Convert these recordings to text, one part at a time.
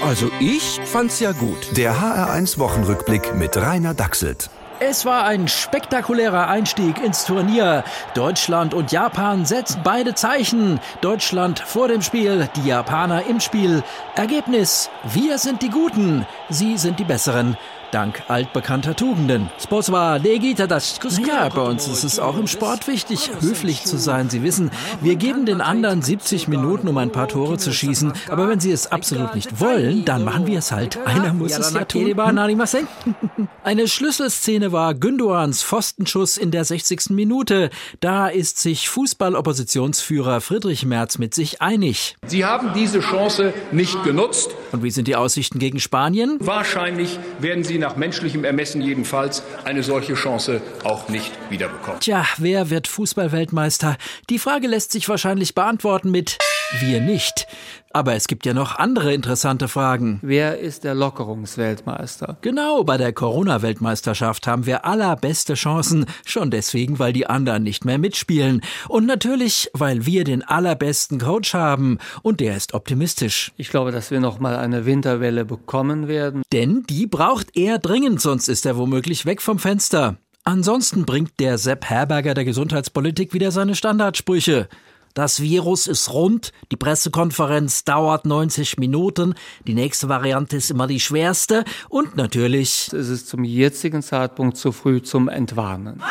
Also ich fand's ja gut. Der HR1 Wochenrückblick mit Rainer Dachselt. Es war ein spektakulärer Einstieg ins Turnier. Deutschland und Japan setzen beide Zeichen. Deutschland vor dem Spiel, die Japaner im Spiel. Ergebnis: Wir sind die Guten, sie sind die Besseren dank altbekannter Tugenden. Sportswa Legita das Ja, bei uns ist es auch im Sport wichtig, höflich zu sein. Sie wissen, wir geben den anderen 70 Minuten, um ein paar Tore zu schießen. Aber wenn sie es absolut nicht wollen, dann machen wir es halt. Einer muss es ja tun. Eine Schlüsselszene war Gündoans Pfostenschuss in der 60. Minute. Da ist sich Fußballoppositionsführer Friedrich Merz mit sich einig. Sie haben diese Chance nicht genutzt. Und wie sind die Aussichten gegen Spanien? Wahrscheinlich werden sie nach menschlichem Ermessen jedenfalls eine solche Chance auch nicht wiederbekommen. Tja, wer wird Fußballweltmeister? Die Frage lässt sich wahrscheinlich beantworten mit wir nicht. Aber es gibt ja noch andere interessante Fragen. Wer ist der Lockerungsweltmeister? Genau, bei der Corona-Weltmeisterschaft haben wir allerbeste Chancen. Schon deswegen, weil die anderen nicht mehr mitspielen. Und natürlich, weil wir den allerbesten Coach haben. Und der ist optimistisch. Ich glaube, dass wir noch mal eine Winterwelle bekommen werden. Denn die braucht er dringend, sonst ist er womöglich weg vom Fenster. Ansonsten bringt der Sepp Herberger der Gesundheitspolitik wieder seine Standardsprüche. Das Virus ist rund, die Pressekonferenz dauert 90 Minuten, die nächste Variante ist immer die schwerste und natürlich es ist zum jetzigen Zeitpunkt zu früh zum Entwarnen.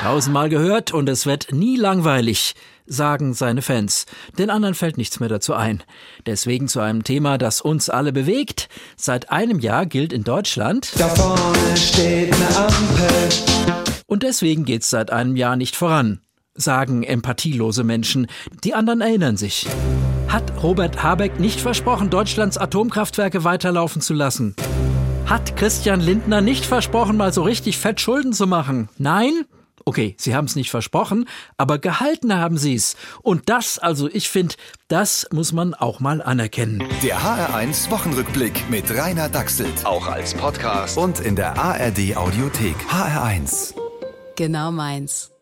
Tausendmal gehört und es wird nie langweilig, sagen seine Fans. Den anderen fällt nichts mehr dazu ein. Deswegen zu einem Thema, das uns alle bewegt. Seit einem Jahr gilt in Deutschland. Da vorne steht eine Ampel. Und deswegen geht's seit einem Jahr nicht voran sagen empathielose Menschen. Die anderen erinnern sich. Hat Robert Habeck nicht versprochen, Deutschlands Atomkraftwerke weiterlaufen zu lassen? Hat Christian Lindner nicht versprochen, mal so richtig fett Schulden zu machen? Nein? Okay, sie haben es nicht versprochen, aber gehalten haben sie es. Und das, also ich finde, das muss man auch mal anerkennen. Der HR1 Wochenrückblick mit Rainer Dachselt. Auch als Podcast und in der ARD Audiothek. HR1. Genau meins.